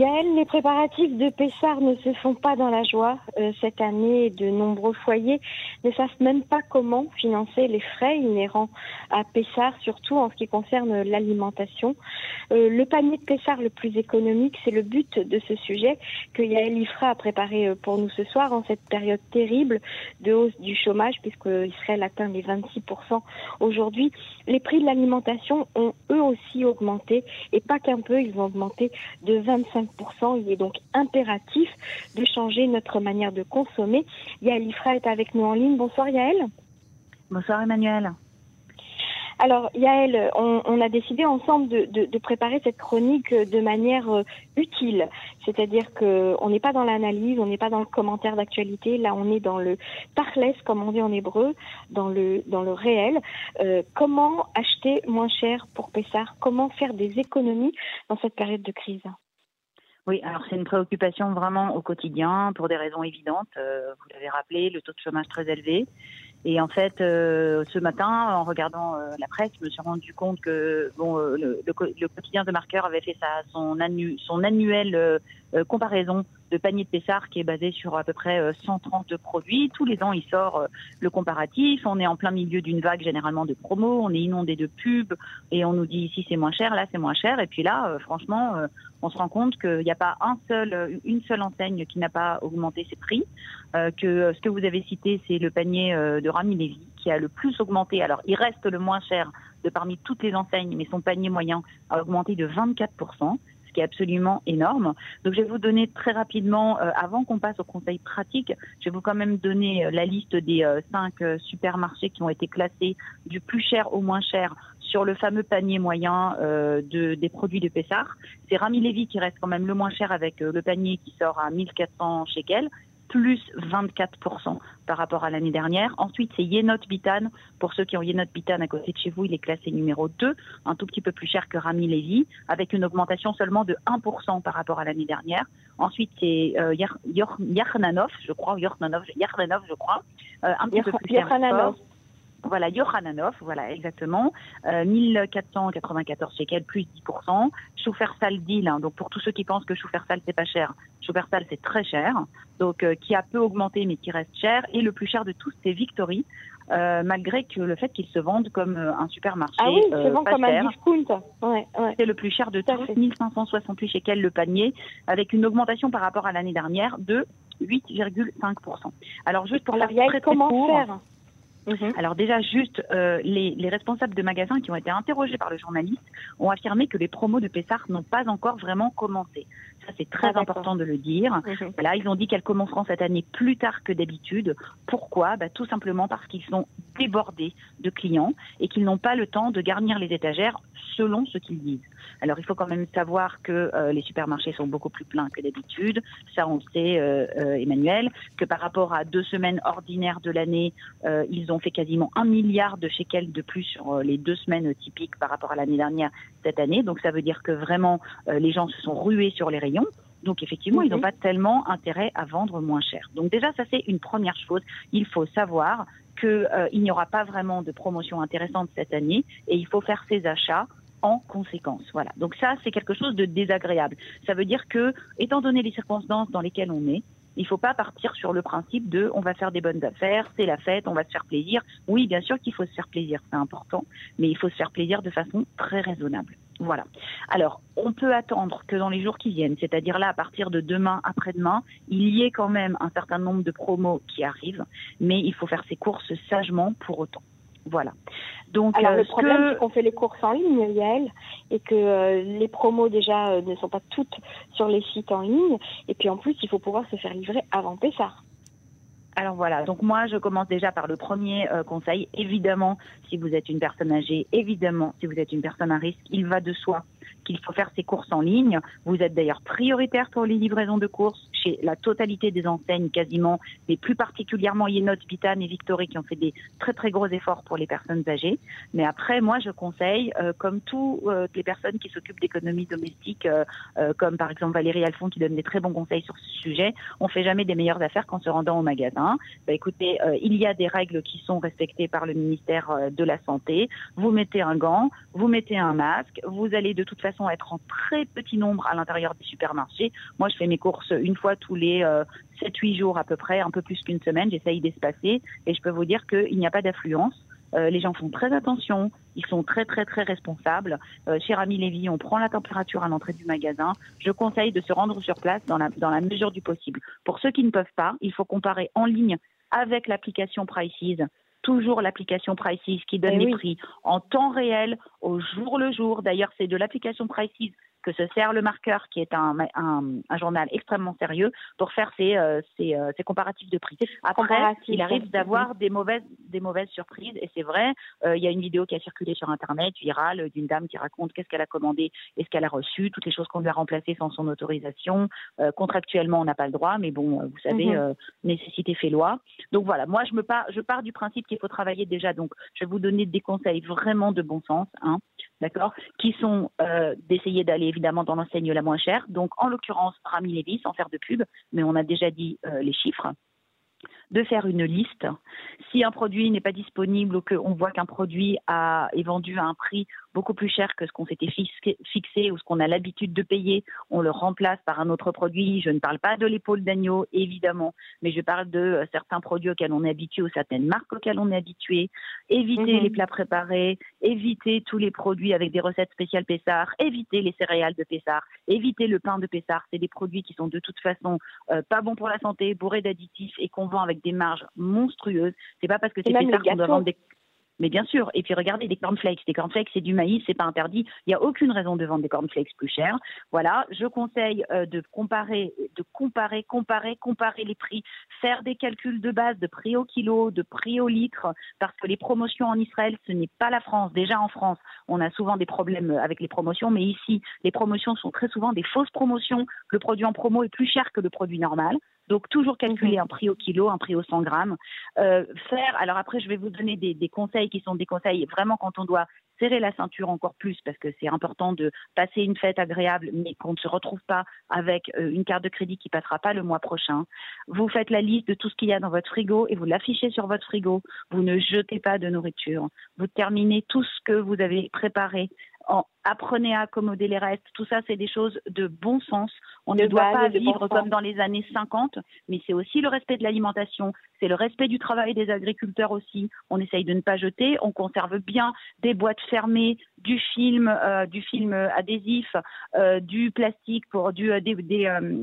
Yael, les préparatifs de Pessard ne se font pas dans la joie. Euh, cette année, de nombreux foyers ne savent même pas comment financer les frais inhérents à Pessard, surtout en ce qui concerne l'alimentation. Euh, le panier de Pessard le plus économique, c'est le but de ce sujet que Yael Ifra a préparé euh, pour nous ce soir en cette période terrible de hausse du chômage, puisqu'Israël atteint les 26% aujourd'hui. Les prix de l'alimentation ont eux aussi augmenté, et pas qu'un peu, ils ont augmenté de 25 il est donc impératif de changer notre manière de consommer. Yael Ifra est avec nous en ligne. Bonsoir Yael. Bonsoir Emmanuel. Alors Yael, on, a décidé ensemble de, préparer cette chronique de manière euh, utile, c'est-à-dire qu'on n'est pas dans l'analyse, on n'est pas dans le commentaire d'actualité, là on est dans le parlès, comme on dit en hébreu, dans le dans le réel. Euh, comment acheter moins cher pour Pessar Comment faire des économies dans cette période de crise? Oui, alors c'est une préoccupation vraiment au quotidien pour des raisons évidentes. Euh, vous l'avez rappelé, le taux de chômage très élevé. Et en fait, euh, ce matin, en regardant euh, la presse, je me suis rendu compte que bon, le, le, quotidien de Marqueur avait fait sa, son, annu, son annuelle comparaison de panier de Pessard qui est basé sur à peu près 130 produits. Tous les ans, il sort le comparatif. On est en plein milieu d'une vague généralement de promos. On est inondé de pubs et on nous dit ici c'est moins cher, là c'est moins cher. Et puis là, franchement, on se rend compte qu'il n'y a pas un seul, une seule enseigne qui n'a pas augmenté ses prix. Euh, que ce que vous avez cité, c'est le panier euh, de Rami Levy qui a le plus augmenté. Alors, il reste le moins cher de parmi toutes les enseignes, mais son panier moyen a augmenté de 24 ce qui est absolument énorme. Donc je vais vous donner très rapidement, euh, avant qu'on passe au conseil pratique, je vais vous quand même donner la liste des cinq supermarchés qui ont été classés du plus cher au moins cher sur le fameux panier moyen euh, de, des produits de Pessard. C'est Rami Lévy qui reste quand même le moins cher avec euh, le panier qui sort à 1400 shekels plus 24% par rapport à l'année dernière. Ensuite, c'est Yenot Bitan. Pour ceux qui ont Yenot Bitan à côté de chez vous, il est classé numéro 2, un tout petit peu plus cher que Rami Levy, avec une augmentation seulement de 1% par rapport à l'année dernière. Ensuite, c'est euh, Yarnanov, je crois, Yarnanov, Yarnanov, je crois, euh, un petit peu plus cher. Voilà, Yohananov, voilà, exactement. Euh, 1494 shekels, plus 10%. Choufersal Deal, hein, donc pour tous ceux qui pensent que Choufersal c'est pas cher, Choufersal c'est très cher, donc euh, qui a peu augmenté mais qui reste cher. Et le plus cher de tous, c'est Victory, euh, malgré que le fait qu'il se vende comme euh, un supermarché. Ah oui, se vend comme un discount. Ouais, ouais. C'est le plus cher de tous, 1568 shekels le panier, avec une augmentation par rapport à l'année dernière de 8,5%. Alors juste pour Alors, faire comment faire? Mhm. Alors déjà, juste, euh, les, les, responsables de magasins qui ont été interrogés par le journaliste ont affirmé que les promos de Pessard n'ont pas encore vraiment commencé. Ça, c'est très ah, important de le dire. Mhm. Voilà, ils ont dit qu'elles commenceront cette année plus tard que d'habitude. Pourquoi? Bah, Tout simplement parce qu'ils sont débordés de clients et qu'ils n'ont pas le temps de garnir les étagères selon ce qu'ils disent. Alors, il faut quand même savoir que euh, les supermarchés sont beaucoup plus pleins que d'habitude. Ça, on le sait, euh, euh, Emmanuel, que par rapport à deux semaines ordinaires de l'année, ils ont fait quasiment un milliard de shekels de plus sur les deux semaines typiques par rapport à l'année dernière cette année. Donc, ça veut dire que vraiment, les gens se sont rués sur les rayons. Donc effectivement, ils n'ont pas tellement intérêt à vendre moins cher. Donc déjà, ça c'est une première chose. Il faut savoir qu'il n'y aura pas vraiment de promotion intéressante cette année et il faut faire ses achats en conséquence. Voilà. Donc ça, c'est quelque chose de désagréable. Ça veut dire que, étant donné les circonstances dans lesquelles on est, il ne faut pas partir sur le principe de on va faire des bonnes affaires, c'est la fête, on va se faire plaisir. Oui, bien sûr qu'il faut se faire plaisir, c'est important, mais il faut se faire plaisir de façon très raisonnable. Voilà. Alors, on peut attendre que dans les jours qui viennent, c'est-à-dire là, à partir de demain, après-demain, il y ait quand même un certain nombre de promos qui arrivent, mais il faut faire ses courses sagement pour autant. Voilà. Donc, Alors, le euh, problème, c'est qu'on fait les courses en ligne, Yael, et que euh, les promos, déjà, euh, ne sont pas toutes sur les sites en ligne. Et puis, en plus, il faut pouvoir se faire livrer avant Pessard. Alors voilà, donc moi je commence déjà par le premier conseil. Évidemment, si vous êtes une personne âgée, évidemment, si vous êtes une personne à risque, il va de soi qu'il faut faire ses courses en ligne. Vous êtes d'ailleurs prioritaire pour les livraisons de courses chez la totalité des enseignes quasiment, mais plus particulièrement Yenot, Bitan et Victory qui ont fait des très très gros efforts pour les personnes âgées. Mais après, moi je conseille, euh, comme toutes euh, les personnes qui s'occupent d'économie domestique, euh, comme par exemple Valérie Alphon qui donne des très bons conseils sur ce sujet, on fait jamais des meilleures affaires qu'en se rendant au magasin. Bah, écoutez, il y a des règles qui sont respectées par le ministère de la Santé. Vous mettez un gant, vous mettez un masque, vous allez de toute façon façon être en très petit nombre à l'intérieur des supermarchés. Moi, je fais mes courses une fois tous les 7-8 jours à peu près, un peu plus qu'une semaine. J'essaye d'espacer et je peux vous dire qu'il n'y a pas d'affluence. Euh, les gens font très attention, ils sont très très très responsables. Euh, chez Rami Lévy, on prend la température à l'entrée du magasin. Je conseille de se rendre sur place dans la, dans la mesure du possible. Pour ceux qui ne peuvent pas, il faut comparer en ligne avec l'application Prices toujours l'application Prices qui donne eh les prix en temps réel, au jour le jour. D'ailleurs, c'est de l'application Prices que se sert le marqueur, qui est un, un, journal extrêmement sérieux, pour faire ses, euh, euh, comparatifs de prix. Après, il arrive d'avoir des mauvaises, des mauvaises surprises, et c'est vrai, euh, il y a une vidéo qui a circulé sur Internet, virale, d'une dame qui raconte qu'est-ce qu'elle a commandé et ce qu'elle a reçu, toutes les choses qu'on lui a remplacées sans son autorisation. contractuellement, on n'a pas le droit, mais bon, vous savez, mhm. nécessité fait loi. Donc voilà, moi, je, me pars, je pars du principe qu'il faut travailler déjà. Donc, je vais vous donner des conseils vraiment de bon sens, hein, d'accord, qui sont d'essayer d'aller évidemment dans l'enseigne la moins chère. Donc, en l'occurrence, Rami Lévis, sans faire de pub, mais on a déjà dit euh, les chiffres de faire une liste. Si un produit n'est pas disponible ou qu'on voit qu'un produit a, est vendu à un prix beaucoup plus cher que ce qu'on s'était fixé ou ce qu'on a l'habitude de payer, on le remplace par un autre produit. Je ne parle pas de l'épaule d'agneau, évidemment, mais je parle de euh, certains produits auxquels on est habitué ou certaines marques auxquelles on est habitué. Éviter mhm. les plats préparés, éviter tous les produits avec des recettes spéciales Pessard, éviter les céréales de Pessard, éviter le pain de Pessard. C'est des produits qui sont de toute façon euh, pas bons pour la santé, bourrés d'additifs et qu'on vend avec des marges monstrueuses. C'est pas parce que c'est Pessard qu'on doit vendre des mais bien sûr, et puis regardez des cornflakes, des cornflakes c'est du maïs, c'est pas interdit. Il n'y a aucune raison de vendre des cornflakes plus chers. Voilà, je conseille euh, de comparer, de comparer, comparer, comparer les prix, faire des calculs de base de prix au kilo, de prix au litre, parce que les promotions en Israël, ce n'est pas la France. Déjà en France, on a souvent des problèmes avec les promotions, mais ici, les promotions sont très souvent des fausses promotions. Le produit en promo est plus cher que le produit normal. Donc toujours calculer mhm. un prix au kilo, un prix au 100 grammes. Euh, faire, alors après je vais vous donner des, conseils qui sont des conseils vraiment quand on doit serrer la ceinture encore plus parce que c'est important de passer une fête agréable mais qu'on ne se retrouve pas avec euh, une carte de crédit qui passera pas le mois prochain. Vous faites la liste de tout ce qu'il y a dans votre frigo et vous l'affichez sur votre frigo. Vous ne jetez pas de nourriture. Vous terminez tout ce que vous avez préparé apprenez à accommoder les restes. Tout ça, c'est des choses de bon sens. On ne doit pas vivre comme dans les années 50, mais c'est aussi le respect de l'alimentation, c'est le respect du travail des agriculteurs aussi. On essaye de ne pas jeter, on conserve bien des boîtes fermées, du film, euh, du film adhésif, euh, du plastique pour du, euh, des,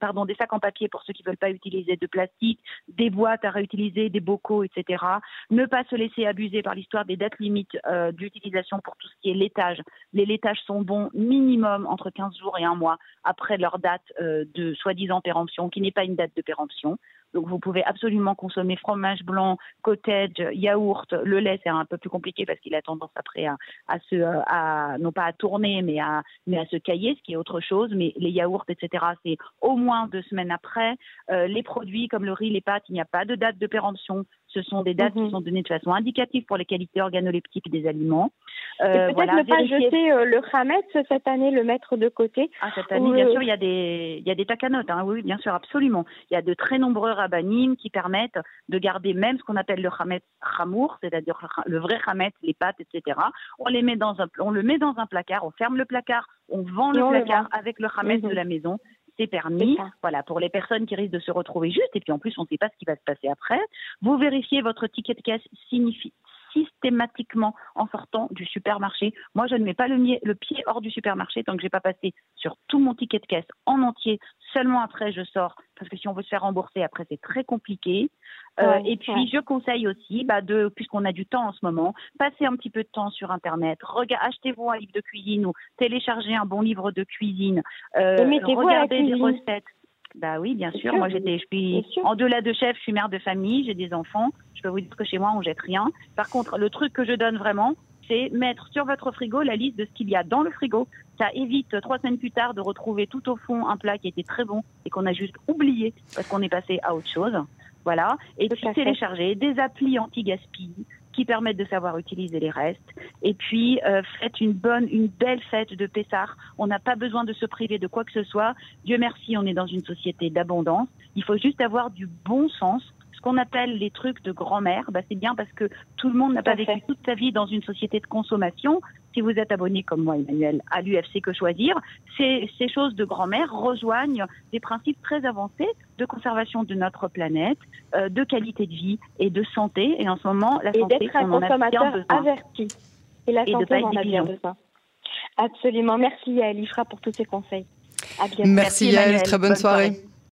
pardon, des sacs en papier pour ceux qui ne veulent pas utiliser de plastique, des boîtes à réutiliser, des bocaux, etc. Ne pas se laisser abuser par l'histoire des dates limites d'utilisation pour tout ce qui est laitage. Les laitages sont bons minimum entre 15 jours et un mois après leur date euh, de soi-disant péremption, qui n'est pas une date de péremption. Donc vous pouvez absolument consommer fromage blanc, cottage, yaourt. Le lait c'est un peu plus compliqué parce qu'il a tendance après à, à, se, à non pas à tourner mais à mais à se cailler, ce qui est autre chose. Mais les yaourts etc. c'est au moins deux semaines après. Euh, les produits comme le riz, les pâtes, il n'y a pas de date de péremption. Ce sont des dates qui mhm. sont données de façon indicative pour les qualités organoleptiques des aliments. Euh, peut-être voilà, ne pas jeter euh, le Hametz cette année, le mettre de côté. Ah, cette année, bien sûr, il y a des, il y a des takanotes. Hein, oui, bien sûr, absolument. Il y a de très nombreux rabbinim qui permettent de garder même ce qu'on appelle le Hametz Hamour, c'est-à-dire le vrai Hametz, les pâtes, etc. On les met dans un, on le met dans un placard, on ferme le placard, on vend le placard avec le Hametz de mhm. la maison c'est permis. Voilà, pour les personnes qui risquent de se retrouver juste, et puis en plus, on ne sait pas ce qui va se passer après. Vous vérifiez votre ticket de caisse signifie, systématiquement en sortant du supermarché. Moi, je ne mets pas le, le pied hors du supermarché tant que j'ai pas passé sur tout mon ticket de caisse en entier. Seulement après, je sors parce que si on veut se faire rembourser, après, c'est très compliqué. Euh, et puis, je conseille aussi, bah, de, puisqu'on a du temps en ce moment, passer un petit peu de temps sur Internet. Achetez-vous un livre de cuisine ou téléchargez un bon livre de cuisine. Euh, regardez des recettes. Bah oui, bien sûr. Moi, j'étais, je suis en delà de chef, je suis mère de famille, j'ai des enfants. Je peux vous dire que chez moi, on jette rien. Par contre, le truc que je donne vraiment, c'est mettre sur votre frigo la liste de ce qu'il y a dans le frigo. Ça évite trois semaines plus tard de retrouver tout au fond un plat qui était très bon et qu'on a juste oublié parce qu'on est passé à autre chose. Voilà. Et puis télécharger des applis anti-gaspi qui permettent de savoir utiliser les restes. Et puis, euh, faites une bonne, une belle fête de Pessard. On n'a pas besoin de se priver de quoi que ce soit. Dieu merci, on est dans une société d'abondance. Il faut juste avoir du bon sens. Ce qu'on appelle les trucs de grand-mère, bah, c'est bien parce que tout le monde n'a pas vécu toute sa vie dans une société de consommation. Si vous êtes abonné comme moi, Emmanuel, à l'UFC Que Choisir, ces, ces choses de grand-mère rejoignent des principes très avancés de conservation de notre planète, euh, de qualité de vie et de santé. Et en ce moment, la santé, et d'être un consommateur averti. Et la santé, on a bien besoin. Absolument. Merci à Elifra pour tous ces conseils. Merci, Yael. Très bonne, soirée.